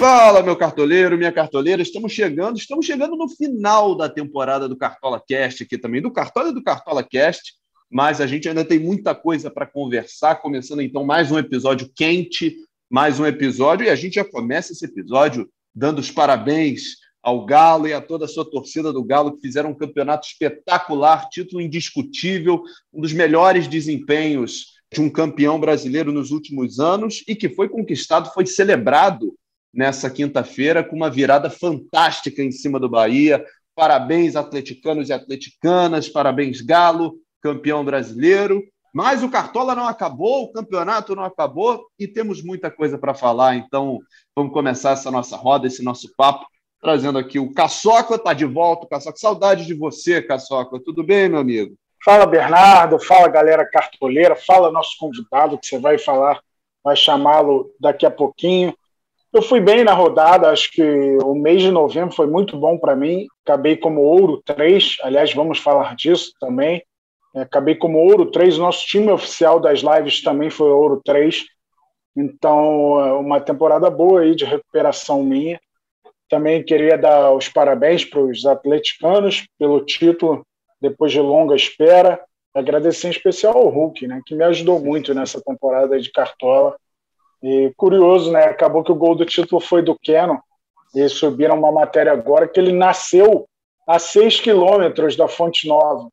Fala, meu cartoleiro, minha cartoleira. Estamos chegando, estamos chegando no final da temporada do Cartola Cast aqui também, do Cartola e do Cartola Cast, mas a gente ainda tem muita coisa para conversar, começando então mais um episódio quente, mais um episódio, e a gente já começa esse episódio dando os parabéns ao Galo e a toda a sua torcida do Galo, que fizeram um campeonato espetacular, título indiscutível, um dos melhores desempenhos de um campeão brasileiro nos últimos anos e que foi conquistado, foi celebrado nessa quinta-feira com uma virada fantástica em cima do Bahia. Parabéns, atleticanos e atleticanas, parabéns, Galo, campeão brasileiro. Mas o Cartola não acabou, o campeonato não acabou e temos muita coisa para falar. Então, vamos começar essa nossa roda, esse nosso papo, trazendo aqui o Caçoca, está de volta. Caçoca, saudade de você, Caçoca. Tudo bem, meu amigo? Fala, Bernardo. Fala, galera cartoleira. Fala, nosso convidado, que você vai falar, vai chamá-lo daqui a pouquinho. Eu fui bem na rodada, acho que o mês de novembro foi muito bom para mim. Acabei como ouro 3, aliás, vamos falar disso também. É, acabei como ouro 3, o nosso time oficial das lives também foi ouro 3. Então, é uma temporada boa aí de recuperação minha. Também queria dar os parabéns para os atleticanos pelo título, depois de longa espera. Agradecer em especial ao Hulk, né, que me ajudou muito nessa temporada de Cartola e curioso, né? Acabou que o gol do título foi do Keno. E subiram uma matéria agora que ele nasceu a 6 quilômetros da Fonte Nova.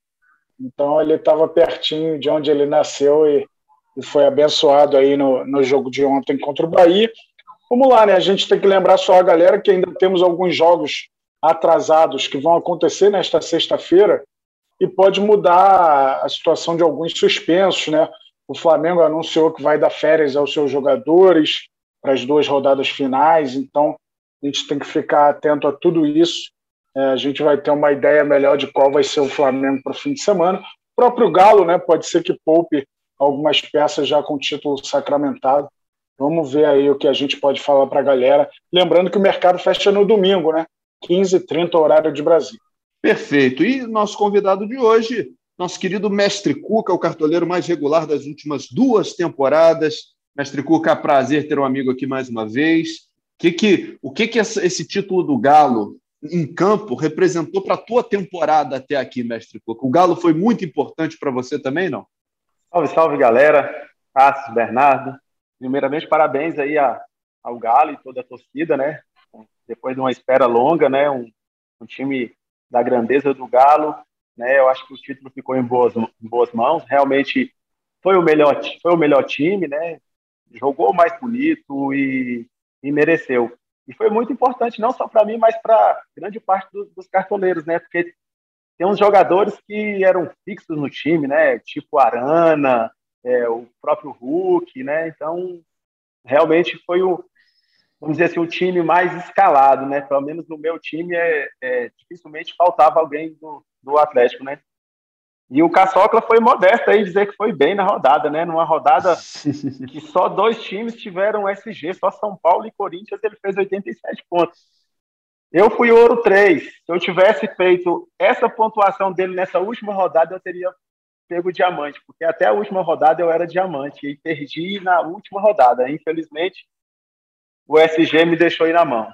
Então ele estava pertinho de onde ele nasceu e, e foi abençoado aí no, no jogo de ontem contra o Bahia. Vamos lá, né? A gente tem que lembrar só a galera que ainda temos alguns jogos atrasados que vão acontecer nesta sexta-feira e pode mudar a situação de alguns suspensos, né? O Flamengo anunciou que vai dar férias aos seus jogadores para as duas rodadas finais, então a gente tem que ficar atento a tudo isso. É, a gente vai ter uma ideia melhor de qual vai ser o Flamengo para o fim de semana. O próprio Galo, né, pode ser que poupe algumas peças já com título sacramentado. Vamos ver aí o que a gente pode falar para a galera. Lembrando que o mercado fecha no domingo, né? 15h30, horário de Brasil. Perfeito. E nosso convidado de hoje nosso querido Mestre Cuca, o cartoleiro mais regular das últimas duas temporadas. Mestre Cuca, prazer ter um amigo aqui mais uma vez. Que que, o que, que esse título do Galo em campo representou para a tua temporada até aqui, Mestre Cuca? O Galo foi muito importante para você também, não? Salve, salve, galera. Cássio, Bernardo. Primeiramente, parabéns aí a, ao Galo e toda a torcida, né? Depois de uma espera longa, né? Um, um time da grandeza do Galo né? Eu acho que o título ficou em boas, em boas mãos. Realmente foi o melhor, foi o melhor time, né? Jogou mais bonito e, e mereceu. E foi muito importante, não só para mim, mas para grande parte dos, cartoleiros, né? Porque tem uns jogadores que eram fixos no time, né? Tipo Arana, é, o próprio Hulk, né? Então, realmente foi o, vamos dizer assim, o time mais escalado, né? Pelo menos no meu time, é, é dificilmente faltava alguém do, do Atlético, né? E o Caçocla foi modesto aí dizer que foi bem na rodada, né? Numa rodada que só dois times tiveram SG, só São Paulo e Corinthians, ele fez 87 pontos. Eu fui ouro 3. Se eu tivesse feito essa pontuação dele nessa última rodada, eu teria pego diamante, porque até a última rodada eu era diamante e perdi na última rodada. Infelizmente, o SG me deixou aí na mão.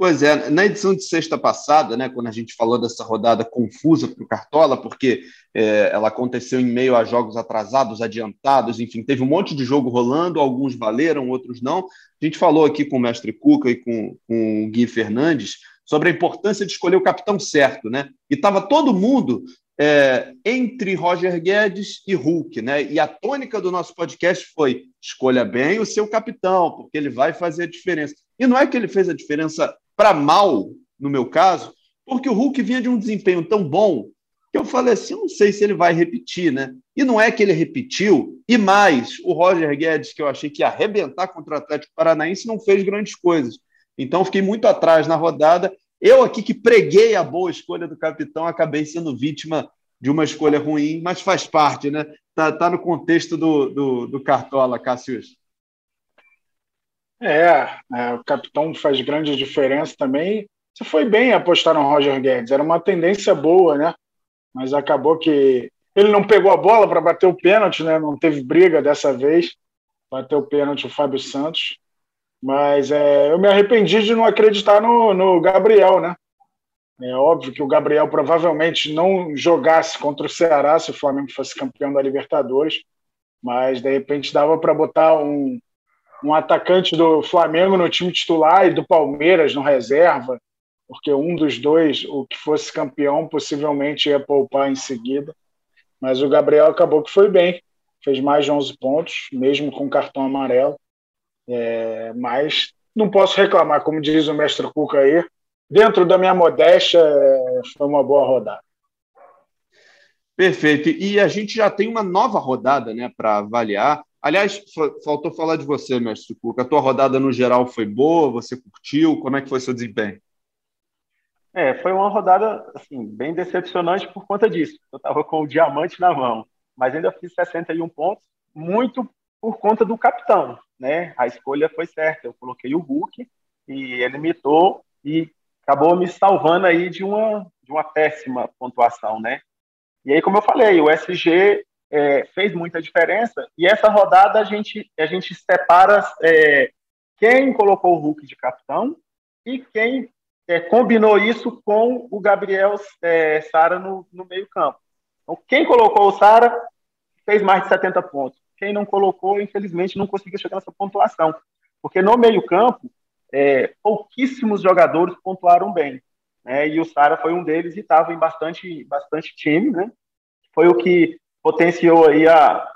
Pois é, na edição de sexta passada, né, quando a gente falou dessa rodada confusa para o Cartola, porque é, ela aconteceu em meio a jogos atrasados, adiantados, enfim, teve um monte de jogo rolando, alguns valeram, outros não. A gente falou aqui com o mestre Cuca e com, com o Gui Fernandes sobre a importância de escolher o capitão certo, né? E estava todo mundo é, entre Roger Guedes e Hulk, né? E a tônica do nosso podcast foi: escolha bem o seu capitão, porque ele vai fazer a diferença. E não é que ele fez a diferença para mal, no meu caso, porque o Hulk vinha de um desempenho tão bom que eu falei assim, não sei se ele vai repetir, né? E não é que ele repetiu, e mais, o Roger Guedes, que eu achei que ia arrebentar contra o Atlético Paranaense, não fez grandes coisas. Então, fiquei muito atrás na rodada. Eu aqui que preguei a boa escolha do capitão, acabei sendo vítima de uma escolha ruim, mas faz parte, né? Tá, tá no contexto do, do, do Cartola, Cassius. É, é, o capitão faz grande diferença também. Você foi bem apostar no Roger Guedes, era uma tendência boa, né? Mas acabou que ele não pegou a bola para bater o pênalti, né? Não teve briga dessa vez. Bateu o pênalti o Fábio Santos. Mas é, eu me arrependi de não acreditar no, no Gabriel, né? É óbvio que o Gabriel provavelmente não jogasse contra o Ceará se o Flamengo fosse campeão da Libertadores, mas de repente dava para botar um, um atacante do Flamengo no time titular e do Palmeiras no reserva, porque um dos dois, o que fosse campeão, possivelmente ia poupar em seguida. Mas o Gabriel acabou que foi bem, fez mais de 11 pontos, mesmo com cartão amarelo. É, mas não posso reclamar, como diz o mestre Cuca aí, dentro da minha modéstia, foi uma boa rodada. Perfeito. E a gente já tem uma nova rodada né, para avaliar. Aliás, faltou falar de você, mestre Cuca. A tua rodada no geral foi boa? Você curtiu? Como é que foi seu desempenho? É, foi uma rodada assim, bem decepcionante por conta disso. Eu estava com o diamante na mão, mas ainda fiz 61 pontos, muito por conta do capitão. Né? A escolha foi certa. Eu coloquei o Hulk e ele imitou e acabou me salvando aí de uma, de uma péssima pontuação, né? E aí, como eu falei, o SG é, fez muita diferença e essa rodada a gente, a gente separa é, quem colocou o Hulk de capitão e quem é, combinou isso com o Gabriel é, Sara no, no meio campo. Então, quem colocou o Sara fez mais de 70 pontos. Quem não colocou, infelizmente, não conseguiu chegar nessa pontuação. Porque no meio campo, é, pouquíssimos jogadores pontuaram bem. Né? E o Sara foi um deles e estava em bastante, bastante time, né? Foi o que potenciou aí a,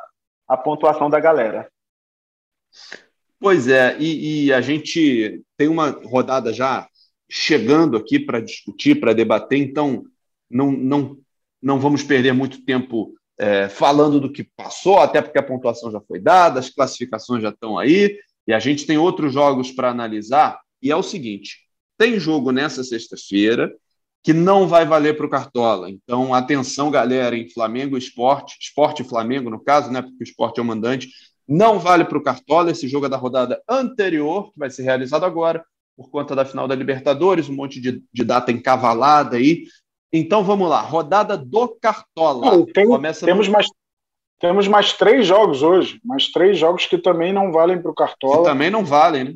a pontuação da galera. Pois é, e, e a gente tem uma rodada já chegando aqui para discutir, para debater, então não, não, não vamos perder muito tempo é, falando do que passou, até porque a pontuação já foi dada, as classificações já estão aí. E a gente tem outros jogos para analisar, e é o seguinte: tem jogo nessa sexta-feira que não vai valer para o Cartola. Então, atenção, galera, em Flamengo Esporte, Esporte e Flamengo, no caso, né? Porque o esporte é o mandante, não vale para o Cartola. Esse jogo é da rodada anterior, que vai ser realizado agora, por conta da final da Libertadores, um monte de, de data encavalada aí. Então vamos lá, rodada do Cartola. Não, tem, Começa temos no... mais temos mais três jogos hoje, mais três jogos que também não valem para o Cartola. Que também não valem, né?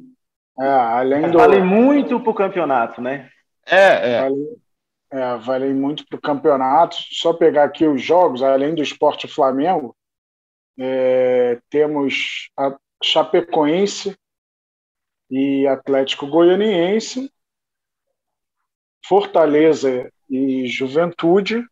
É, além do... Valem muito para o campeonato, né? É, é. Vale, é, valem muito para o campeonato. Só pegar aqui os jogos, além do Esporte Flamengo, é, temos a Chapecoense e Atlético Goianiense, Fortaleza e Juventude,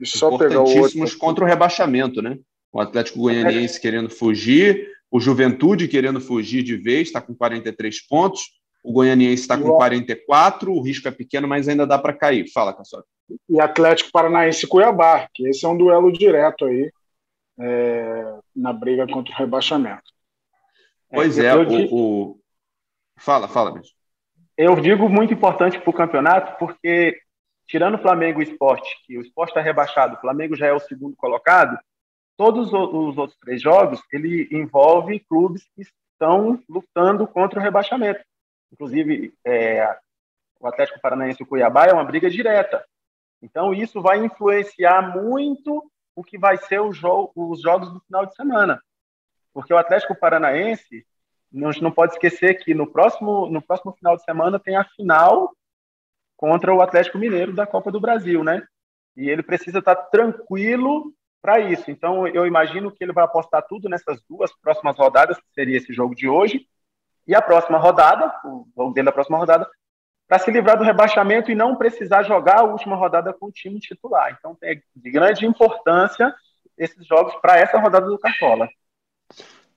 e só pegar o outro. contra o rebaixamento, né? O Atlético Goianiense é. querendo fugir, o Juventude querendo fugir de vez, está com 43 pontos. O Goianiense está com 44, o risco é pequeno, mas ainda dá para cair. Fala, Cassol. E Atlético Paranaense e Cuiabá, que esse é um duelo direto aí é, na briga contra o rebaixamento. Pois é, é o, o, Fala, fala, mesmo. Eu digo muito importante para o campeonato, porque tirando o Flamengo e o esporte, que o esporte está rebaixado, o Flamengo já é o segundo colocado, todos os outros três jogos, ele envolve clubes que estão lutando contra o rebaixamento. Inclusive, é, o Atlético Paranaense e o Cuiabá é uma briga direta. Então, isso vai influenciar muito o que vai ser jo os jogos do final de semana. Porque o Atlético Paranaense, a gente não pode esquecer que no próximo, no próximo final de semana tem a final contra o Atlético Mineiro da Copa do Brasil, né? E ele precisa estar tranquilo para isso. Então, eu imagino que ele vai apostar tudo nessas duas próximas rodadas, que seria esse jogo de hoje, e a próxima rodada, o jogo dele da próxima rodada, para se livrar do rebaixamento e não precisar jogar a última rodada com o time titular. Então, é de grande importância esses jogos para essa rodada do Cartola.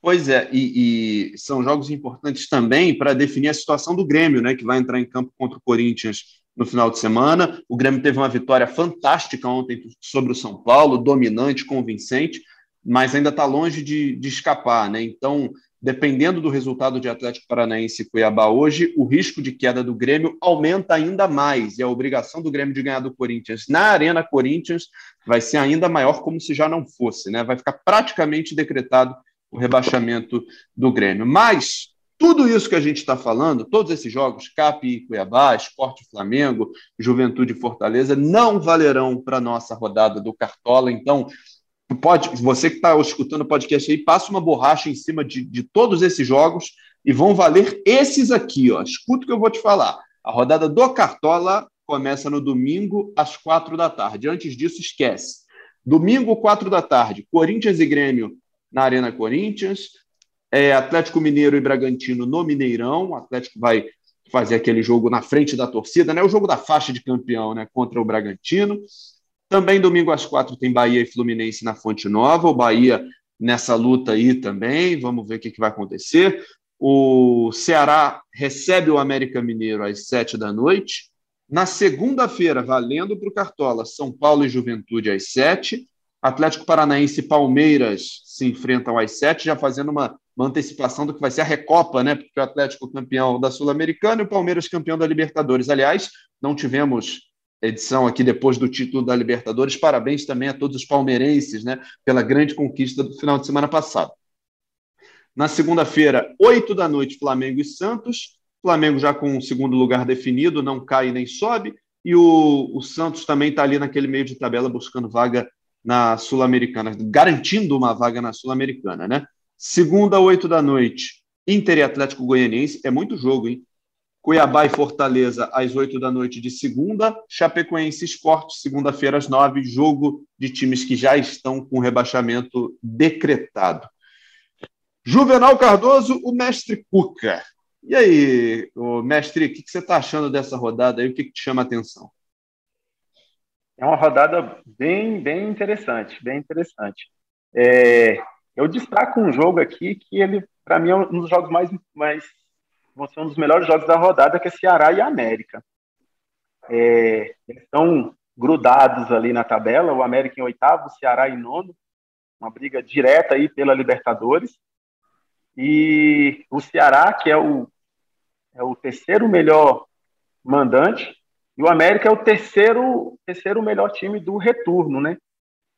Pois é, e, e, são jogos importantes também para definir a situação do Grêmio, né, que vai entrar em campo contra o Corinthians no final de semana. O Grêmio teve uma vitória fantástica ontem sobre o São Paulo, dominante, convincente, mas ainda está longe de, de escapar. Né? Então, dependendo do resultado de Atlético Paranaense e Cuiabá hoje, o risco de queda do Grêmio aumenta ainda mais. E a obrigação do Grêmio de ganhar do Corinthians na Arena Corinthians vai ser ainda maior, como se já não fosse. Né? Vai ficar praticamente decretado o rebaixamento do Grêmio. Mas tudo isso que a gente está falando, todos esses jogos, Cap e Cuiabá, Esporte Flamengo, Juventude e Fortaleza, não valerão para a nossa rodada do Cartola. Então, pode, você que está escutando o podcast aí, passa uma borracha em cima de, de todos esses jogos e vão valer esses aqui, ó. Escuta o que eu vou te falar. A rodada do Cartola começa no domingo às quatro da tarde. Antes disso, esquece. Domingo, quatro da tarde, Corinthians e Grêmio na Arena Corinthians, é, Atlético Mineiro e Bragantino no Mineirão. O Atlético vai fazer aquele jogo na frente da torcida, né? O jogo da faixa de campeão, né? Contra o Bragantino. Também domingo às quatro tem Bahia e Fluminense na Fonte Nova. O Bahia nessa luta aí também. Vamos ver o que, que vai acontecer. O Ceará recebe o América Mineiro às sete da noite. Na segunda-feira, valendo para o Cartola, São Paulo e Juventude às sete. Atlético Paranaense e Palmeiras se enfrentam às sete, já fazendo uma, uma, antecipação do que vai ser a Recopa, né? Porque o Atlético campeão da Sul-Americana e o Palmeiras campeão da Libertadores. Aliás, não tivemos edição aqui depois do título da Libertadores. Parabéns também a todos os palmeirenses, né? Pela grande conquista do final de semana passado. Na segunda-feira, oito da noite, Flamengo e Santos. Flamengo já com o segundo lugar definido, não cai nem sobe. E o, o Santos também está ali naquele meio de tabela buscando vaga na Sul-Americana, garantindo uma vaga na Sul-Americana, né? Segunda, oito da noite, Inter e Atlético Goianiense. É muito jogo, hein? Cuiabá e Fortaleza às oito da noite de segunda. Chapecoense Esporte, segunda-feira às nove. Jogo de times que já estão com rebaixamento decretado. Juvenal Cardoso, o mestre Cuca. E aí, mestre, o que, você está achando dessa rodada aí? O que te chama a atenção? É uma rodada bem, bem interessante, bem interessante. É, eu destaco um jogo aqui que ele, para mim, é um dos jogos mais, mais, um dos melhores jogos da rodada, que é Ceará e América. É, eles estão grudados ali na tabela, o América em oitavo, o Ceará em nono, uma briga direta aí pela Libertadores. E o Ceará, que é o, é o terceiro melhor mandante, e o América é o terceiro, terceiro melhor time do retorno, né?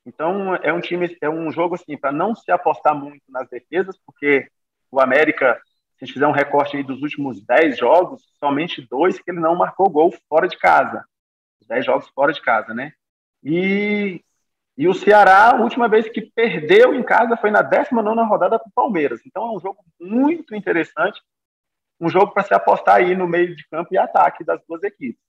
Então é um time, é um jogo assim para não se apostar muito nas defesas, porque o América, a gente fizer um recorte aí dos últimos 10 jogos, somente dois que ele não marcou gol fora de casa. 10 jogos fora de casa, né? E e o Ceará, a última vez que perdeu em casa foi na 19 rodada para o Palmeiras. Então é um jogo muito interessante, um jogo para se apostar aí no meio de campo e ataque das duas equipes.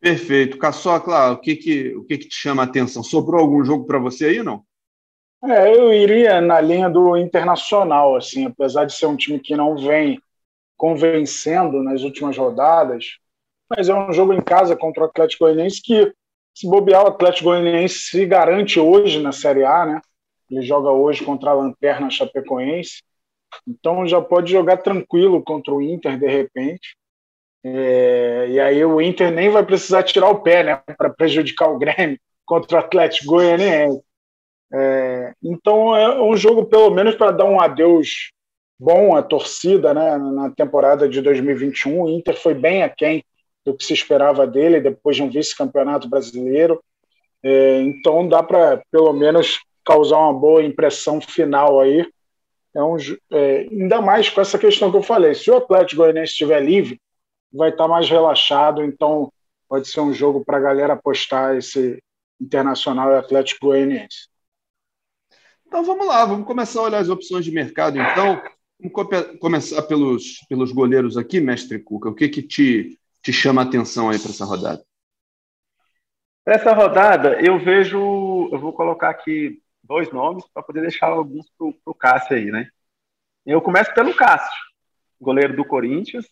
Perfeito. Caçocla, o que, que, o que, que te chama a atenção? Sobrou algum jogo para você aí, não? É, eu iria na linha do Internacional, assim, apesar de ser um time que não vem convencendo nas últimas rodadas, mas é um jogo em casa contra o Atlético Goianiense que se bobear, o Atlético Goianiense se garante hoje na Série A, né? Ele joga hoje contra a Lanterna Chapecoense. Então já pode jogar tranquilo contra o Inter de repente. É, e aí o Inter nem vai precisar tirar o pé, né? Para prejudicar o Grêmio contra o Atlético Goianiense. É, então é um jogo, pelo menos, para dar um adeus bom à torcida né, na temporada de 2021. O Inter foi bem aquém do que se esperava dele depois de um vice-campeonato brasileiro. É, então dá para pelo menos causar uma boa impressão final aí. É um, é, ainda mais com essa questão que eu falei. Se o Atlético Goianiense estiver livre, vai estar tá mais relaxado. Então pode ser um jogo para a galera apostar esse Internacional e Atlético Goianiense. Então vamos lá, vamos começar a olhar as opções de mercado. Então vamos começar pelos, pelos goleiros aqui, mestre Cuca. O que que te te chama a atenção aí para essa rodada? Essa rodada, eu vejo, eu vou colocar aqui dois nomes para poder deixar alguns para o Cássio aí, né? Eu começo pelo Cássio, goleiro do Corinthians.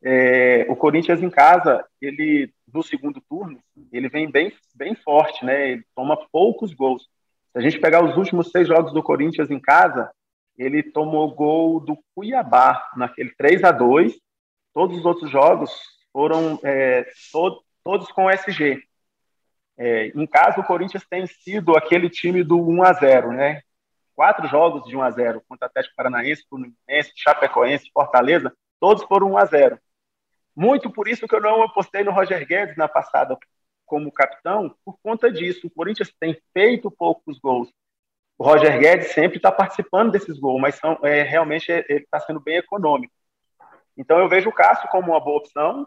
É, o Corinthians em casa, ele no segundo turno, ele vem bem, bem forte, né? Ele toma poucos gols. Se a gente pegar os últimos seis jogos do Corinthians em casa, ele tomou gol do Cuiabá naquele 3 a 2 Todos os outros jogos foram é, to todos com SG. É, em casa, o Corinthians tem sido aquele time do 1 a 0 né? Quatro jogos de 1 a 0 contra Atlético Paranaense, Fluminense, Chapecoense, Fortaleza, todos foram 1 a 0 Muito por isso que eu não apostei no Roger Guedes na passada como capitão, por conta disso. O Corinthians tem feito poucos gols. O Roger Guedes sempre está participando desses gols, mas são, é, realmente ele está sendo bem econômico. Então eu vejo o Cássio como uma boa opção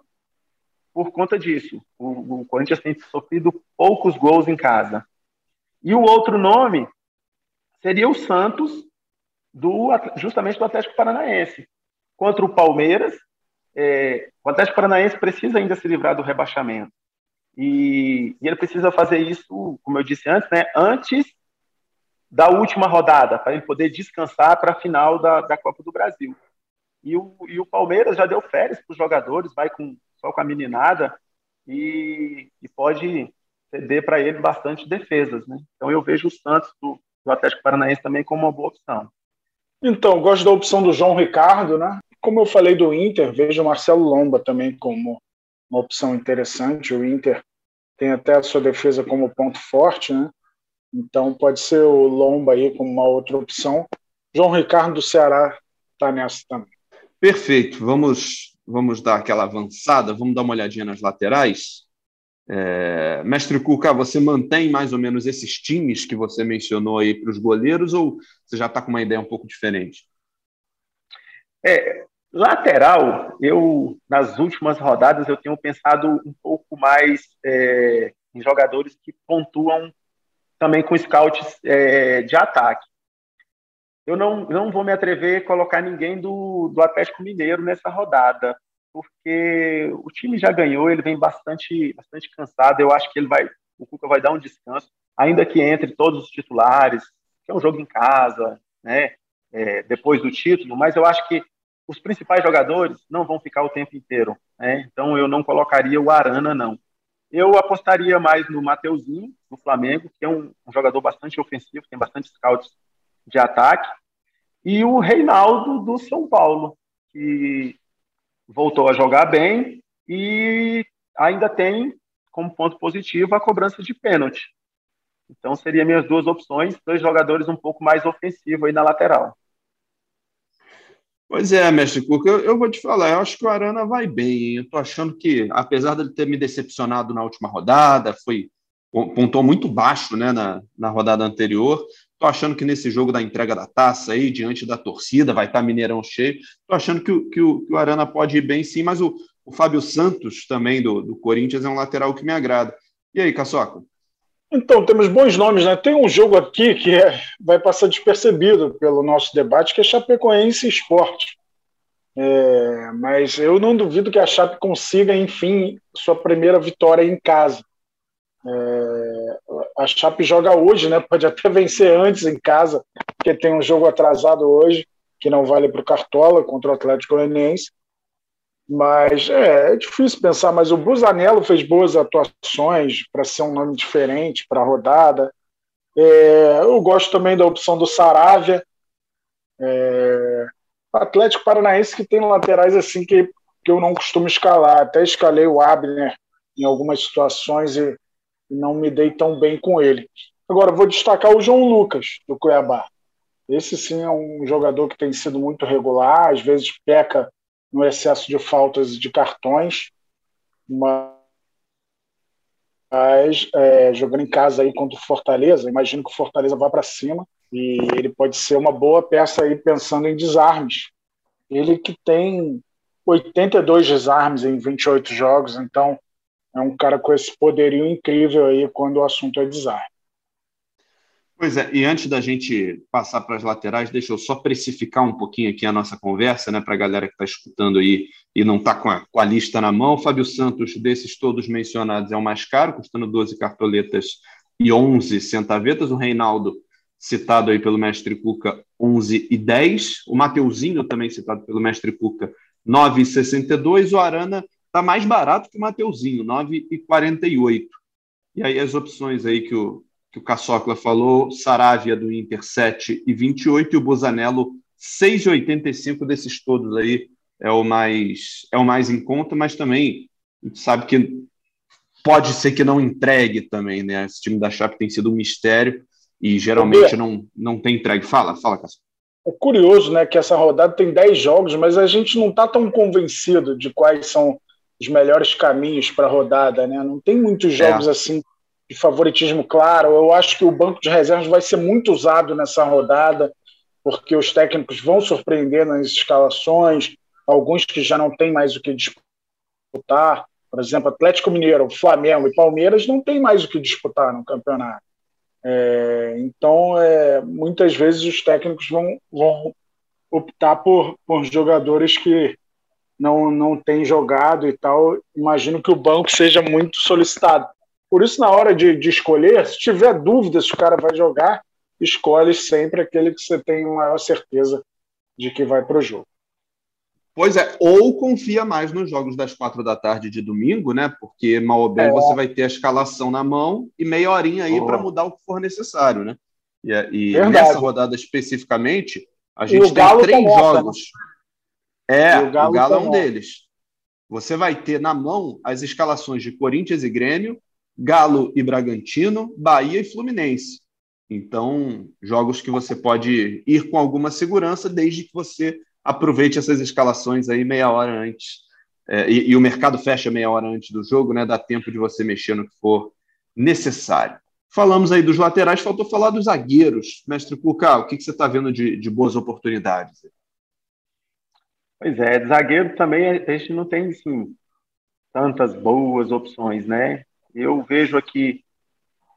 por conta disso. O, o, Corinthians tem sofrido poucos gols em casa. E o outro nome seria o Santos do justamente do Atlético Paranaense. Contra o Palmeiras, é, o Atlético Paranaense precisa ainda se livrar do rebaixamento. E, e, ele precisa fazer isso, como eu disse antes, né, antes da última rodada, para ele poder descansar para a final da, da Copa do Brasil. E o, e o Palmeiras já deu férias para os jogadores, vai com, só com a meninada e, e pode ceder para ele bastante defesas. Né? Então eu vejo o Santos do, do Atlético Paranaense também como uma boa opção. Então, gosto da opção do João Ricardo, né? Como eu falei do Inter, vejo o Marcelo Lomba também como uma opção interessante. O Inter tem até a sua defesa como ponto forte, né? Então pode ser o Lomba aí como uma outra opção. João Ricardo do Ceará está nessa também. Perfeito. Vamos, vamos dar aquela avançada, vamos dar uma olhadinha nas laterais. É, Mestre Cuca, você mantém mais ou menos esses times que você mencionou aí para os goleiros ou você já está com uma ideia um pouco diferente? É, lateral, eu nas últimas rodadas eu tenho pensado um pouco mais é, em jogadores que pontuam também com scouts é, de ataque. Eu não, não vou me atrever a colocar ninguém do, do Atlético Mineiro nessa rodada, porque o time já ganhou, ele vem bastante, bastante cansado. Eu acho que ele vai, o Cuca vai dar um descanso, ainda que entre todos os titulares, que é um jogo em casa, né? É, depois do título, mas eu acho que os principais jogadores não vão ficar o tempo inteiro, né? Então eu não colocaria o Arana, não. Eu apostaria mais no Mateuzinho, do Flamengo, que é um, um, jogador bastante ofensivo, tem bastante scouts de ataque, e o Reinaldo do São Paulo, que voltou a jogar bem e ainda tem como ponto positivo a cobrança de pênalti. Então, seriam minhas duas opções, dois jogadores um pouco mais ofensivos aí na lateral. Pois é, mestre Cuca, eu, eu, vou te falar, eu acho que o Arana vai bem. Hein? Eu tô achando que, apesar dele ter me decepcionado na última rodada, foi pontuou muito baixo né, na, na rodada anterior. Tô achando que nesse jogo da entrega da taça aí, diante da torcida, vai estar tá Mineirão cheio. Tô achando que, o, que, o, que o Arana pode ir bem sim, mas o, o Fábio Santos, também do, do Corinthians, é um lateral que me agrada. E aí, Caçoca? Então, temos bons nomes, né? Tem um jogo aqui que é, vai passar despercebido pelo nosso debate, que é Chapecoense Esporte. É, mas eu não duvido que a Chape consiga, enfim, sua primeira vitória em casa. É, a Chape joga hoje, né? Pode até vencer antes em casa, porque tem um jogo atrasado hoje, que não vale para o Cartola, contra o Atlético Goianiense. Mas é, é, difícil pensar, mas o Busanello fez boas atuações para ser um nome diferente para a rodada. É, eu gosto também da opção do Saravia. É, Atlético Paranaense que tem laterais assim que, que eu não costumo escalar. Até escalei o Abner em algumas situações e, não me dei tão bem com ele. Agora, vou destacar o João Lucas, do Cuiabá. Esse sim é um jogador que tem sido muito regular, às vezes peca no excesso de faltas de cartões, mas é, jogando em casa aí contra o Fortaleza, imagino que o Fortaleza vá para cima e ele pode ser uma boa peça aí pensando em desarmes. Ele que tem 82 desarmes em 28 jogos, então é um cara com esse poderio incrível aí quando o assunto é desarme. Pois é, e antes da gente passar para as laterais, deixa eu só precificar um pouquinho aqui a nossa conversa, né, para a galera que está escutando aí e não está com, com, a lista na mão. Fábio Santos, desses todos mencionados, é o mais caro, custando 12 cartoletas e 11 centavetas. O Reinaldo, citado aí pelo mestre Cuca, 11 e 10. O Mateuzinho, também citado pelo mestre Cuca, 9,62. O Arana está mais barato que o Mateuzinho, 9,48. E aí as opções aí que o que o Caçocla falou, Saravia do Inter 7 e 28 e o Busanello 6,85 desses todos aí é o mais é o mais em conta, mas também a gente sabe que pode ser que não entregue também, né? Esse time da Chape tem sido um mistério e geralmente não, não tem entregue. Fala, fala, Cássio. É curioso, né, que essa rodada tem 10 jogos, mas a gente não está tão convencido de quais são os melhores caminhos para a rodada, né? Não tem muitos jogos é. assim de favoritismo claro. Eu acho que o banco de reservas vai ser muito usado nessa rodada, porque os técnicos vão surpreender nas escalações, alguns que já não têm mais o que disputar. Por exemplo, Atlético Mineiro, Flamengo e Palmeiras não têm mais o que disputar no campeonato. É, então, é, muitas vezes os técnicos vão, vão optar por, por jogadores que não, não têm jogado e tal. Imagino que o banco seja muito solicitado. Por isso, na hora de, de escolher, se tiver dúvida se o cara vai jogar, escolhe sempre aquele que você tem maior certeza de que vai para o jogo. Pois é, ou confia mais nos jogos das quatro da tarde de domingo, né? Porque mal ou bem é. você vai ter a escalação na mão e meia horinha aí oh. para mudar o que for necessário, né? E, e nessa rodada especificamente, a gente tem três começa, jogos. Né? É, o Galo, o Galo é um deles. Você vai ter na mão as escalações de Corinthians e Grêmio, Galo e Bragantino, Bahia e Fluminense. Então, jogos que você pode ir com alguma segurança, desde que você aproveite essas escalações aí meia hora antes. É, e, e, o mercado fecha meia hora antes do jogo, né? Dá tempo de você mexer no que for necessário. Falamos aí dos laterais, faltou falar dos zagueiros. Mestre Cuca, o que, que você está vendo de, de, boas oportunidades? Pois é, zagueiro também a gente não tem assim, tantas boas opções, né? Eu vejo aqui,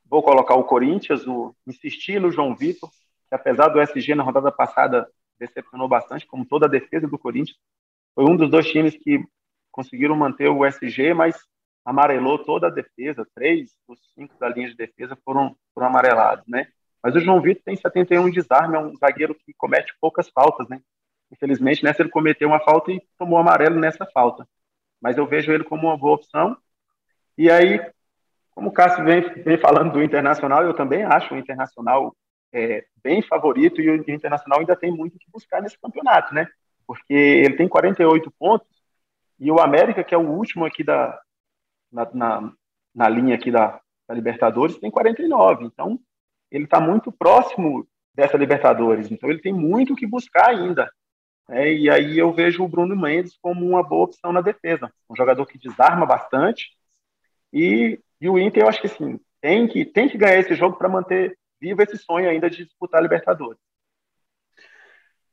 vou colocar o Corinthians, o, insistir no João Vitor, que apesar do SG na rodada passada decepcionou bastante, como toda a defesa do Corinthians, foi um dos dois times que conseguiram manter o SG, mas amarelou toda a defesa, três dos cinco da linha de defesa foram, foram amarelados, né? Mas o João Vitor tem 71 desarme, é um zagueiro que comete poucas faltas, né? Infelizmente, nessa ele cometeu uma falta e tomou amarelo nessa falta. Mas eu vejo ele como uma boa opção. E aí, como o Cássio vem, vem falando do Internacional, eu também acho o Internacional é, bem favorito e o Internacional ainda tem muito que buscar nesse campeonato, né? Porque ele tem 48 pontos e o América, que é o último aqui da, na, na, na linha aqui da, da, Libertadores, tem 49. Então, ele está muito próximo dessa Libertadores. Então, ele tem muito que buscar ainda. É, e aí eu vejo o Bruno Mendes como uma boa opção na defesa. Um jogador que desarma bastante. E, e o Inter, eu acho que sim, tem que, tem que ganhar esse jogo para manter vivo esse sonho ainda de disputar a Libertadores.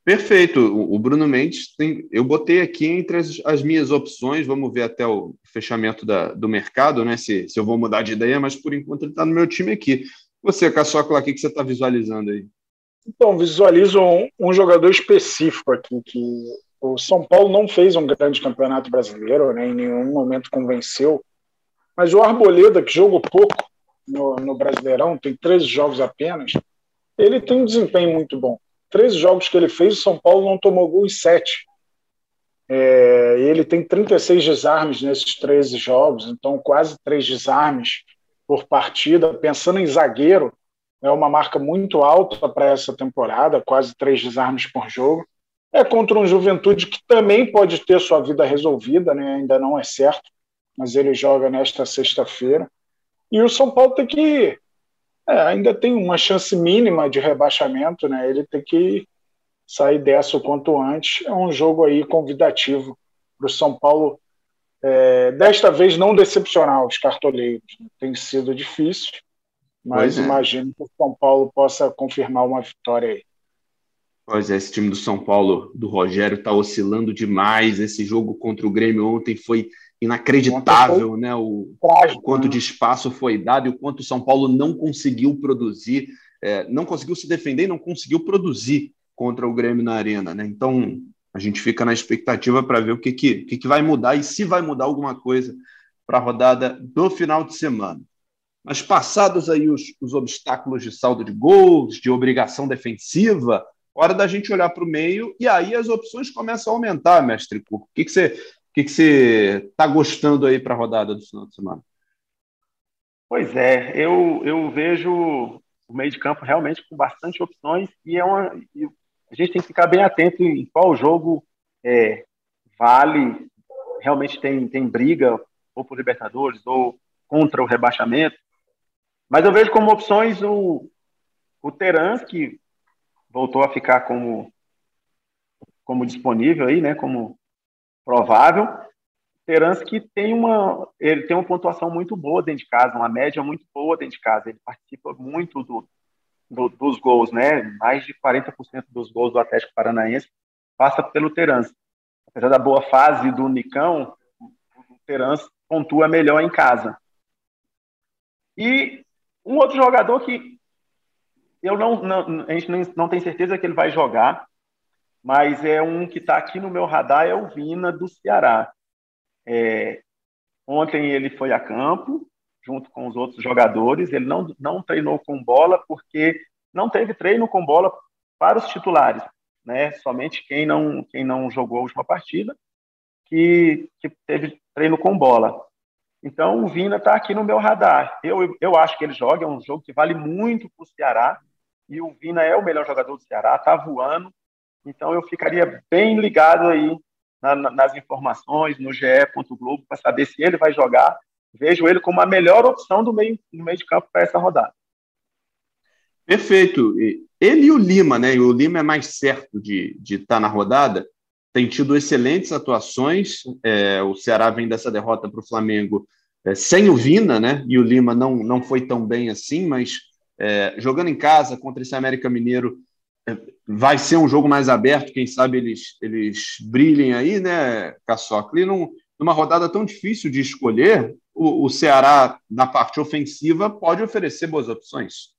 Perfeito. O Bruno Mendes tem. Eu botei aqui entre as, as minhas opções. Vamos ver até o fechamento da, do mercado, né? Se, se eu vou mudar de ideia, mas por enquanto ele está no meu time aqui. Você, Caçocla, o que, que você está visualizando aí? Então, visualizo um, um, jogador específico aqui, que o São Paulo não fez um grande campeonato brasileiro, né? Em nenhum momento convenceu. Mas o Arboleda, que jogou pouco no, no Brasileirão, tem 13 jogos apenas, ele tem um desempenho muito bom 13 jogos que ele fez, o São Paulo não tomou gol em 7. É, ele tem 36 desarmes nesses 13 jogos, então quase 3 desarmes por partida. Pensando em zagueiro, é uma marca muito alta para essa temporada, quase 3 desarmes por jogo. É contra um Juventude que também pode ter sua vida resolvida, né? ainda não é certo, mas ele joga nesta sexta-feira. E o São Paulo tem que é, ainda tem uma chance mínima de rebaixamento, né? Ele tem que sair dessa o quanto antes. É um jogo aí convidativo para o São Paulo. É, desta vez não decepcionar os cartoleiros. Tem sido difícil, mas é. imagino que o São Paulo possa confirmar uma vitória aí. Pois é, esse time do São Paulo, do Rogério, está oscilando demais. Esse jogo contra o Grêmio ontem foi inacreditável, né? O, o, quanto de espaço foi dado e o quanto o São Paulo não conseguiu produzir, é, não conseguiu se defender e não conseguiu produzir contra o Grêmio na arena, né? Então a gente fica na expectativa para ver o que, que, que, que vai mudar e se vai mudar alguma coisa para a rodada do final de semana. Mas passados aí os, os obstáculos de saldo de gols, de obrigação defensiva, hora da gente olhar para o meio e aí as opções começam a aumentar, mestre O que, que você que, que você está gostando aí para a rodada do final de semana? Pois é, eu, eu vejo o meio de campo realmente com bastante opções e é uma, a gente tem que ficar bem atento em qual jogo é, vale, realmente tem, tem briga ou por Libertadores ou contra o rebaixamento. Mas eu vejo como opções o, o Terans, que voltou a ficar como, como disponível aí, né, como provável. que tem uma, ele tem uma pontuação muito boa dentro de casa, uma média muito boa dentro de casa. Ele participa muito do, do, dos gols, né? Mais de 40% dos gols do Atlético Paranaense passa pelo Terence. Apesar da boa fase do Nicão, o Terence pontua melhor em casa. E um outro jogador que eu não, não a gente não, não tem certeza que ele vai jogar, mas é um que está aqui no meu radar, é o Vina do Ceará. É, ontem ele foi a campo, junto com os outros jogadores, ele não, não treinou com bola, porque não teve treino com bola para os titulares, né? Somente quem não, quem não jogou a última partida, que, que teve treino com bola. Então, o Vina está aqui no meu radar. Eu, eu acho que ele joga, é um jogo que vale muito para o Ceará, e o Vina é o melhor jogador do Ceará, está voando, então eu ficaria bem ligado aí na, nas informações, no GE. Globo, para saber se ele vai jogar. Vejo ele como a melhor opção do meio, no meio de campo para essa rodada. Perfeito. Ele e o Lima, né? O Lima é mais certo de estar tá na rodada. Tem tido excelentes atuações. É, o Ceará vem dessa derrota para o Flamengo é, sem o Vina, né? E o Lima não, não foi tão bem assim, mas é, jogando em casa contra esse América Mineiro, vai ser um jogo mais aberto, quem sabe eles, eles brilhem aí, né, Caçocla? E num, numa rodada tão difícil de escolher, o, o Ceará, na parte ofensiva, pode oferecer boas opções.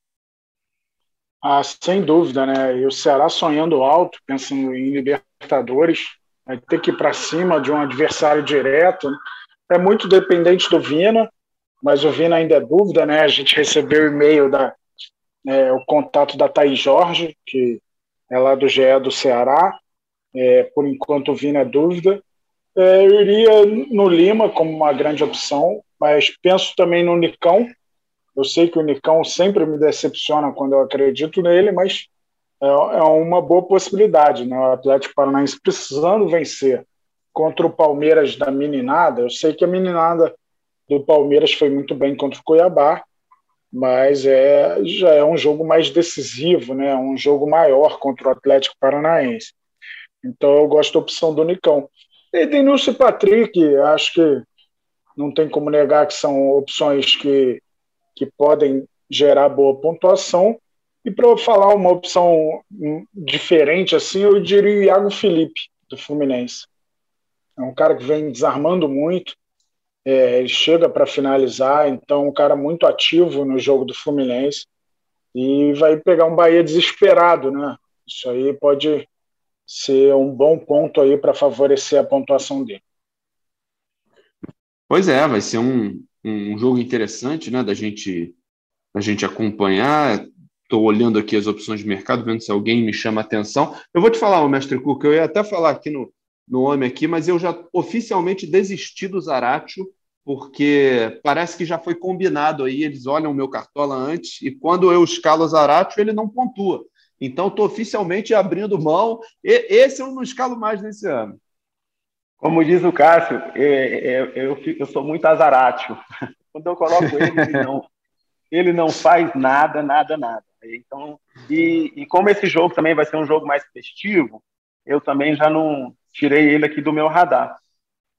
Ah, sem dúvida, né? E o Ceará sonhando alto, pensando em Libertadores, vai ter que ir para cima de um adversário direto. É muito dependente do Vina, mas o Vina ainda é dúvida, né? A gente recebeu o e-mail da, é, o contato da Thaís Jorge, que é lá do GE do Ceará. É, por enquanto, vi na dúvida. É, eu iria no Lima como uma grande opção, mas penso também no Nicão. Eu sei que o Nicão sempre me decepciona quando eu acredito nele, mas é, é uma boa possibilidade. Né? O Atlético Paranaense precisando vencer contra o Palmeiras da meninada. Eu sei que a meninada do Palmeiras foi muito bem contra o Cuiabá, mas é, já é um jogo mais decisivo, né? um jogo maior contra o Atlético Paranaense. Então eu gosto da opção do Nicão. E Denúncio e Patrick, acho que não tem como negar que são opções que, que podem gerar boa pontuação. E para falar uma opção diferente, assim, eu diria o Iago Felipe, do Fluminense. É um cara que vem desarmando muito, é, ele chega para finalizar, então um cara muito ativo no jogo do Fluminense e vai pegar um Bahia desesperado, né? Isso aí pode ser um bom ponto aí para favorecer a pontuação dele. Pois é, vai ser um, um jogo interessante, né, da gente da gente acompanhar. Estou olhando aqui as opções de mercado, vendo se alguém me chama atenção. Eu vou te falar, mestre Cuca, eu ia até falar aqui no, no homem aqui, mas eu já oficialmente desisti do Zaratio, porque parece que já foi combinado aí, eles olham o meu cartola antes, e quando eu escalo o Zaratio, ele não pontua. Então, estou oficialmente abrindo mão. E, esse eu não escalo mais nesse ano. Como diz o Cássio, eu, é, é, eu, eu sou muito azaratio. Quando eu coloco ele, ele não, ele não faz nada, nada, nada. Então, e, e como esse jogo também vai ser um jogo mais festivo, eu também já não, tirei ele aqui do meu radar.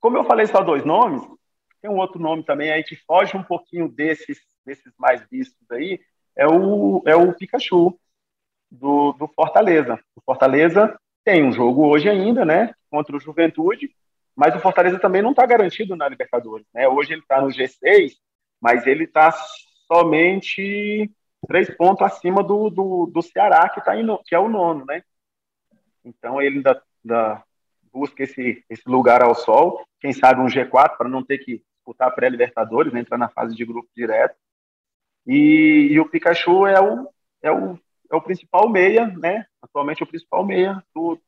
Como eu falei só dois nomes, tem um outro nome também aí que foge um pouquinho desses, desses mais vistos aí, é o, é o Pikachu, do, do Fortaleza. O Fortaleza tem um jogo hoje ainda, né, contra o Juventude, mas o Fortaleza também não está garantido na Libertadores, né? Hoje ele está no G6, mas ele está somente três pontos acima do, do, do Ceará, que, tá que é o nono, né? Então ele ainda, ainda busca esse, esse lugar ao sol, quem sabe um G4 para não ter que disputar pré-libertadores, né, entrar na fase de grupo direto. E, e, o Pikachu é o, é, o, é o principal meia, né? Atualmente o principal meia do,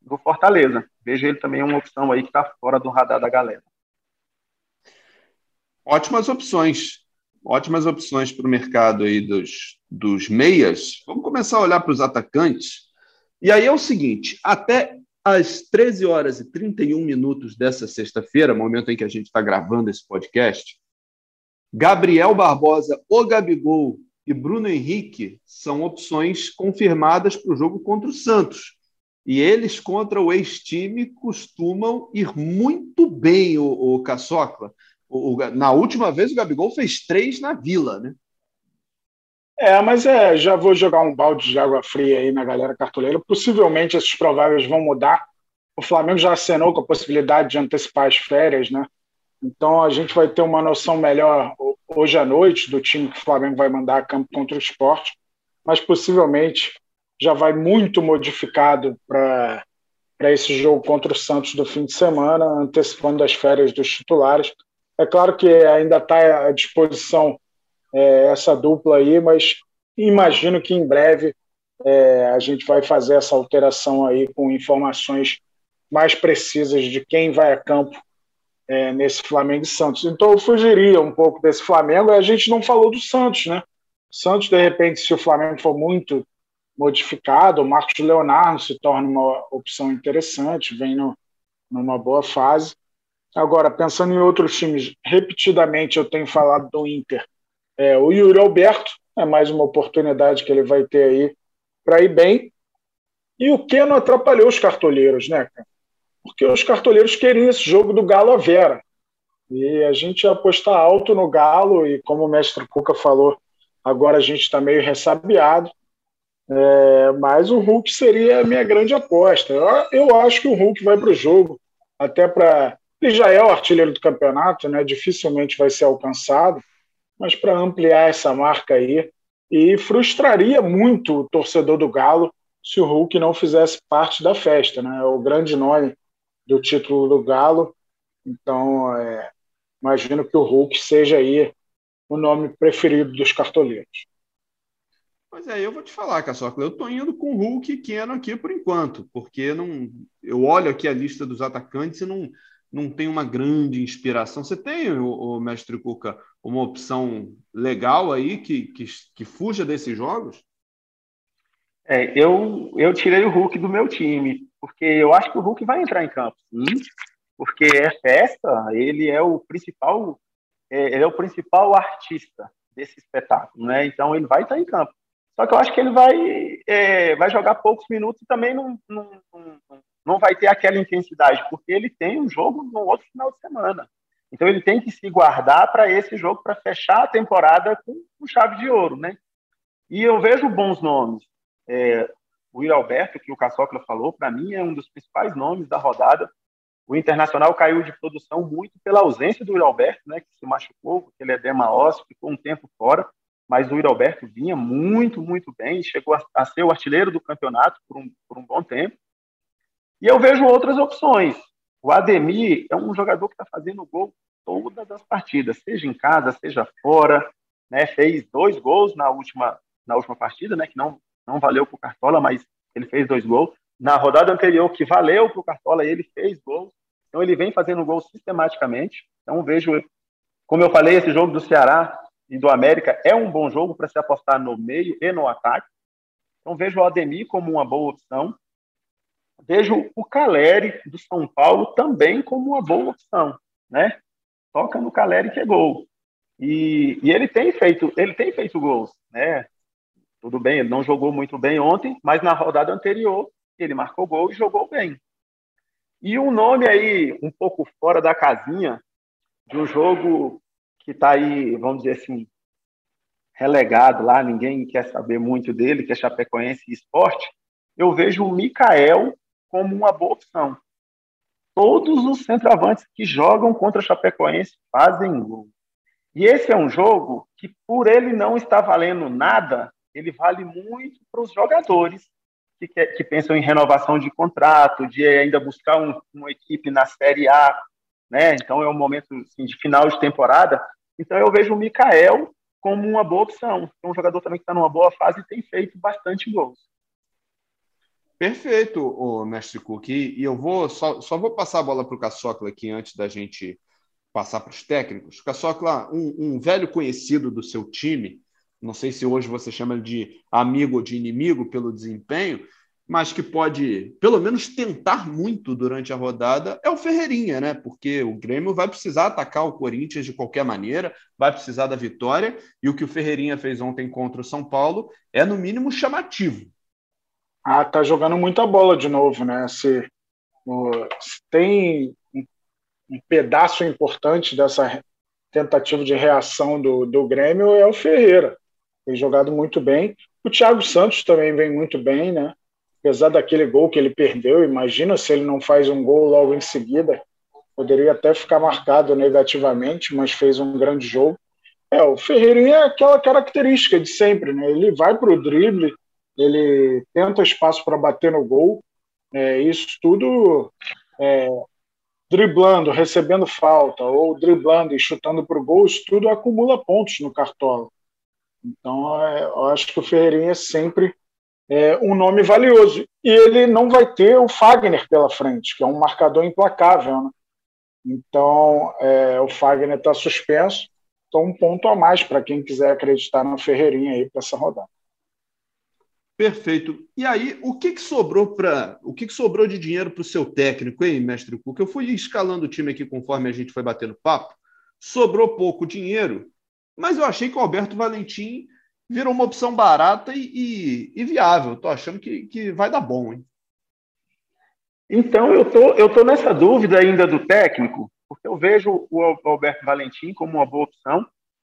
do Fortaleza. Vejo ele também uma opção aí que está fora do radar da galera. Ótimas opções. Ótimas opções para o mercado aí dos, dos meias. Vamos começar a olhar para os atacantes. E aí é o seguinte: até às 13 horas e 31 minutos dessa sexta-feira, momento em que a gente está gravando esse podcast, Gabriel Barbosa, o Gabigol e Bruno Henrique são opções confirmadas para o jogo contra o Santos. E eles, contra o ex-time, costumam ir muito bem, o, o Caçocla. O, o, na última vez, o Gabigol fez três na Vila, né? É, mas é, já vou jogar um balde de água fria aí na galera cartoleira. Possivelmente esses prováveis vão mudar. O Flamengo já acenou com a possibilidade de antecipar as férias, né? Então a gente vai ter uma noção melhor hoje à noite do time que o Flamengo vai mandar a campo contra o esporte. Mas possivelmente já vai muito modificado para esse jogo contra o Santos do fim de semana, antecipando as férias dos titulares. É claro que ainda está à disposição é, essa dupla aí, mas imagino que em breve é, a gente vai fazer essa alteração aí com informações mais precisas de quem vai a campo é, nesse Flamengo e Santos. Então eu fugiria um pouco desse Flamengo. A gente não falou do Santos, né? Santos, de repente, se o Flamengo for muito modificado, o Marcos Leonardo se torna uma opção interessante, vem no, numa boa fase. Agora, pensando em outros times, repetidamente eu tenho falado do Inter. É, o Yuri Alberto é mais uma oportunidade que ele vai ter aí para ir bem. E o que não atrapalhou os cartoleiros, né, cara? Porque os cartoleiros queriam esse jogo do Galo a Vera. E a gente apostar alto no Galo, e como o mestre Cuca falou, agora a gente está meio ressabiado. É, mas o Hulk seria a minha grande aposta. Eu, eu acho que o Hulk vai para o jogo, até para. Ele já é o artilheiro do campeonato, né? dificilmente vai ser alcançado, mas para ampliar essa marca aí, e frustraria muito o torcedor do Galo se o Hulk não fizesse parte da festa, né? É o grande nome do título do Galo, então é, imagino que o Hulk seja aí o nome preferido dos cartoleiros. Pois é, eu vou te falar, Caçocla, eu tô indo com o Hulk e Keno aqui por enquanto, porque não, eu olho aqui a lista dos atacantes e não, não tem uma grande inspiração. Você tem, o, o mestre Cuca, uma opção legal aí que, que, que fuja desses jogos? É, eu, eu tirei o Hulk do meu time, porque eu acho que o Hulk vai entrar em campo, sim, porque é festa, ele é o principal, é, ele é o principal artista desse espetáculo, né? Então ele vai estar em campo. Só que eu acho que ele vai, é, vai jogar poucos minutos e também não, não, não, não vai ter aquela intensidade, porque ele tem um jogo no outro final de semana. Então ele tem que se guardar para esse jogo, para fechar a temporada com, com, chave de ouro, né? E eu vejo bons nomes. É, o Will Alberto, que o Caçocla falou, para mim é um dos principais nomes da rodada. O Internacional caiu de produção muito pela ausência do Will Alberto, né, que se machucou, porque ele é dema ósseo, ficou um tempo fora, mas o Will Alberto vinha muito, muito bem, chegou a, a ser o artilheiro do campeonato por um, por um bom tempo. E eu vejo outras opções. O Ademir é um jogador que está fazendo gol todas as partidas, seja em casa, seja fora. Né? Fez dois gols na última, na última partida, né? que não, não valeu para o Cartola, mas ele fez dois gols. Na rodada anterior, que valeu para o Cartola, ele fez gols. Então ele vem fazendo gol sistematicamente. Então vejo, como eu falei, esse jogo do Ceará e do América é um bom jogo para se apostar no meio e no ataque. Então vejo o Ademir como uma boa opção. Vejo o Caleri do São Paulo também como uma boa opção, né? Toca no Caleri que é gol. E, e ele tem feito, ele tem feito gols, né? Tudo bem, ele não jogou muito bem ontem, mas na rodada anterior ele marcou gol e jogou bem. E um nome aí um pouco fora da casinha de um jogo que está aí, vamos dizer assim, relegado lá, ninguém quer saber muito dele, que é Chapecoense e Esporte, eu vejo o Mikael como uma boa opção. Todos os centroavantes que jogam contra a Chapecoense fazem gol. E esse é um jogo que, por ele não estar valendo nada, ele vale muito para os jogadores que, que, pensam em renovação de contrato, de ainda buscar um, uma equipe na Série A, né? Então é um momento assim, de final de temporada. Então eu vejo o Mikael como uma boa opção. É um jogador também que está numa boa fase e tem feito bastante gols. Perfeito, o mestre Cook. E eu vou só, só vou passar a bola para o Caçocla aqui antes da gente passar para os técnicos. Caçocla, um, um, velho conhecido do seu time, não sei se hoje você chama de amigo ou de inimigo pelo desempenho, mas que pode, pelo menos, tentar muito durante a rodada, é o Ferreirinha, né? Porque o Grêmio vai precisar atacar o Corinthians de qualquer maneira, vai precisar da vitória, e o que o Ferreirinha fez ontem contra o São Paulo é, no mínimo, chamativo. Ah, tá jogando muita bola de novo, né? Se, se tem um, um, pedaço importante dessa tentativa de reação do, do Grêmio é o Ferreira. Tem jogado muito bem. O Thiago Santos também vem muito bem, né? Apesar daquele gol que ele perdeu, imagina se ele não faz um gol logo em seguida. Poderia até ficar marcado negativamente, mas fez um grande jogo. É, o Ferreirinha é aquela característica de sempre, né? Ele vai para o drible, ele tenta espaço para bater no gol. É, isso tudo é, driblando, recebendo falta, ou driblando e chutando para o gol, isso tudo acumula pontos no Cartola. Então, é, eu acho que o Ferreirinha é sempre é um nome valioso. E ele não vai ter o Fagner pela frente, que é um marcador implacável. Né? Então, é, o Fagner está suspenso. Então, um ponto a mais para quem quiser acreditar no Ferreirinha aí para essa rodada. Perfeito. E aí, o que, que sobrou para o que, que sobrou de dinheiro para o seu técnico, hein, mestre Cuca? Eu fui escalando o time aqui conforme a gente foi batendo papo. Sobrou pouco dinheiro, mas eu achei que o Alberto Valentim virou uma opção barata e, e, e viável. Estou achando que, que vai dar bom, hein? Então, eu tô, eu tô nessa dúvida ainda do técnico, porque eu vejo o Alberto Valentim como uma boa opção.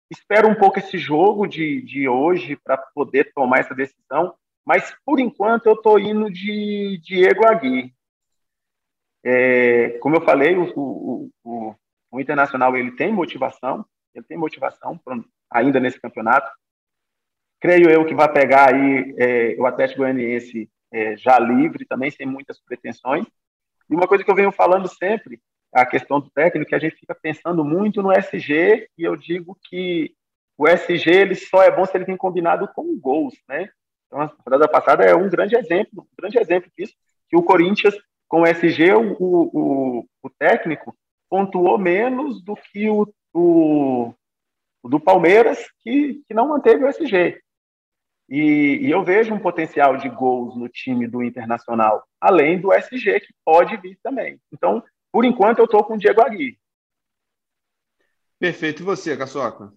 Espero um pouco esse jogo de, de hoje para poder tomar essa decisão, mas por enquanto eu estou indo de Diego Aguirre. É, como eu falei, o, o, o, o, Internacional ele tem motivação, ele tem motivação ainda nesse campeonato. Creio eu que vai pegar aí é, o Atlético Goianiense é, já livre, também sem muitas pretensões. E uma coisa que eu venho falando sempre, a questão do técnico, que a gente fica pensando muito no SG, e eu digo que o SG ele só é bom se ele tem combinado com gols, né? Então, a temporada passada é um grande exemplo, um grande exemplo disso, que o Corinthians, com o SG, o, o, o técnico, pontuou menos do que o, o, o do Palmeiras, que, que não manteve o SG. E, e, eu vejo um potencial de gols no time do Internacional, além do SG, que pode vir também. Então, por enquanto, eu estou com o Diego Aguirre. Perfeito. E você, Caçoca?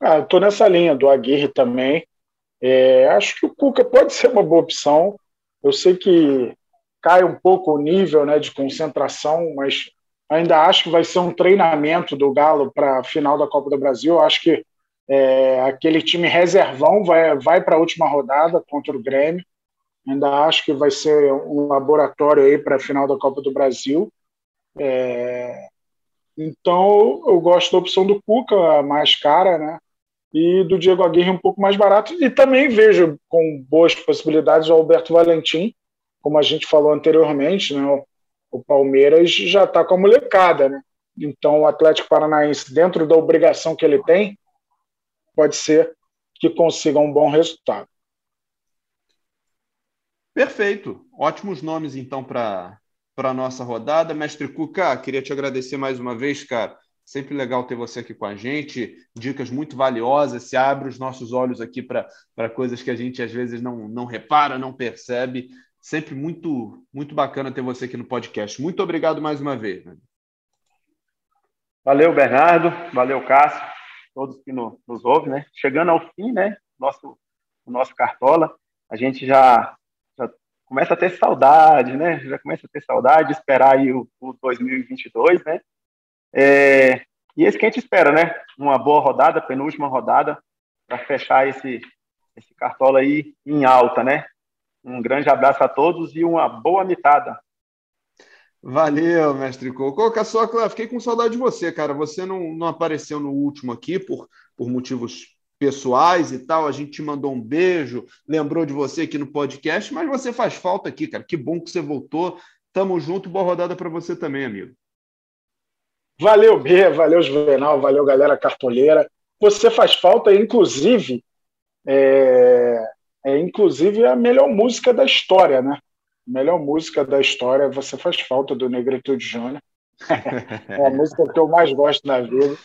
Ah, eu estou nessa linha do Aguirre também. É, acho que o Cuca pode ser uma boa opção. Eu sei que cai um pouco o nível né, de concentração, mas ainda acho que vai ser um treinamento do Galo para a final da Copa do Brasil. Acho que é, aquele time reservão vai, vai para a última rodada contra o Grêmio. Ainda acho que vai ser um laboratório aí para a final da Copa do Brasil. É, então, eu gosto da opção do Cuca, mais cara, né? E do Diego Aguirre um pouco mais barato. E também vejo com boas possibilidades o Alberto Valentim, como a gente falou anteriormente, né? O Palmeiras já está com a molecada, né? Então, o Atlético Paranaense, dentro da obrigação que ele tem, pode ser que consiga um bom resultado. Perfeito. Ótimos nomes, então, para a nossa rodada. Mestre Cuca, queria te agradecer mais uma vez, cara. Sempre legal ter você aqui com a gente. Dicas muito valiosas. Se abre os nossos olhos aqui para coisas que a gente às vezes não, não repara, não percebe. Sempre muito, muito bacana ter você aqui no podcast. Muito obrigado mais uma vez. Valeu, Bernardo. Valeu, Cássio todos que no, nos ouvem, né? Chegando ao fim, né? Nosso, o nosso Cartola, a gente já, já começa a ter saudade, né? Já começa a ter saudade, de esperar aí o, o 2022, né? É, e esse que a gente espera, né? Uma boa rodada, penúltima rodada, para fechar esse, esse Cartola aí em alta, né? Um grande abraço a todos e uma boa mitada. Valeu, mestre Coco. Caçocla, fiquei com saudade de você, cara. Você não, não apareceu no último aqui por, por motivos pessoais e tal. A gente te mandou um beijo, lembrou de você aqui no podcast, mas você faz falta aqui, cara. Que bom que você voltou. Tamo junto, boa rodada para você também, amigo. Valeu, B, valeu, Juvenal, valeu, galera cartoleira. Você faz falta, inclusive, é, é inclusive a melhor música da história, né? melhor música da história, Você Faz Falta, do Negritude Júnior. é a música que eu mais gosto na vida.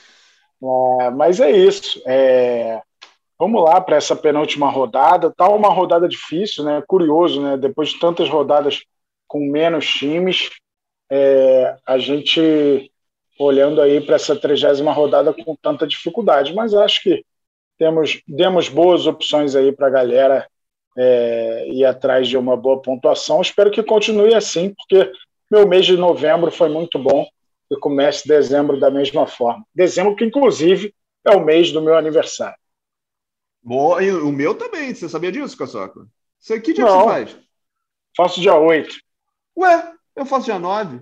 É, mas é isso. É, vamos lá para essa penúltima rodada. Tá uma rodada difícil, né? Curioso, né? Depois de tantas rodadas com menos times, é, a gente olhando aí para essa trigésima rodada com tanta dificuldade. Mas acho que temos demos boas opções aí para a galera é, ir atrás de uma boa pontuação. Espero que continue assim, porque meu mês de novembro foi muito bom e comece dezembro da mesma forma. Dezembro, que inclusive é o mês do meu aniversário. Boa, e o meu também, você sabia disso, Caçoca? Você que dia Não, que você faz? Faço dia 8. Ué, eu faço dia 9.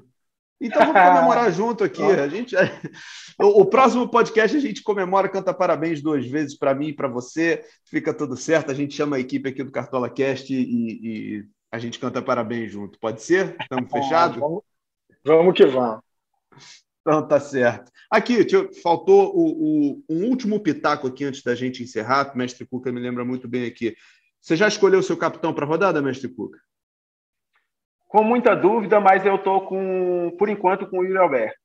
Então vamos comemorar junto aqui. A gente, o, próximo podcast a gente comemora, canta parabéns duas vezes para mim e para você. Fica tudo certo. A gente chama a equipe aqui do Cartola Cast e, e a gente canta parabéns junto. Pode ser? Estamos fechados? vamos, vamos que vamos. Então tá certo. Aqui, faltou o, o, um último pitaco aqui antes da gente encerrar. O mestre Cuca me lembra muito bem aqui. Você já escolheu o seu capitão para a rodada, mestre Cuca? Com muita dúvida, mas eu estou com, por enquanto, com o Yuri Alberto.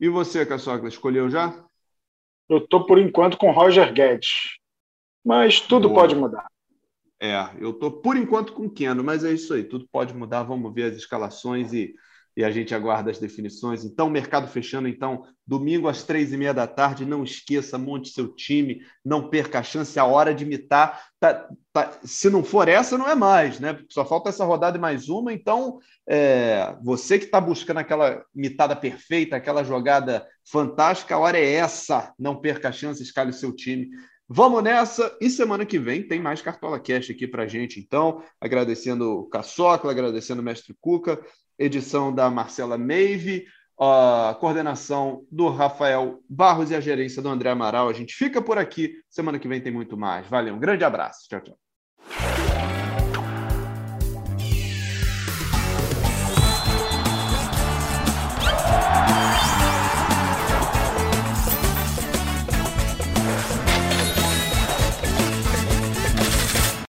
E você, Caçocla, escolheu já? Eu estou, por enquanto, com Roger Guedes. Mas tudo Boa. pode mudar. É, eu estou, por enquanto, com Keno, mas é isso aí. Tudo pode mudar. Vamos ver as escalações e e a gente aguarda as definições. Então, mercado fechando, então, domingo às três e meia da tarde, não esqueça, monte seu time, não perca a chance, a hora de imitar. Tá, tá, se não for essa, não é mais, né? Só falta essa rodada e mais uma, então é, você que está buscando aquela mitada perfeita, aquela jogada fantástica, a hora é essa, não perca a chance, escale o seu time. Vamos nessa. E semana que vem tem mais Cartola Cash aqui para gente. Então, agradecendo o Caçocla, agradecendo o Mestre Cuca, edição da Marcela Meive, a coordenação do Rafael Barros e a gerência do André Amaral. A gente fica por aqui. Semana que vem tem muito mais. Valeu, um grande abraço. Tchau, tchau.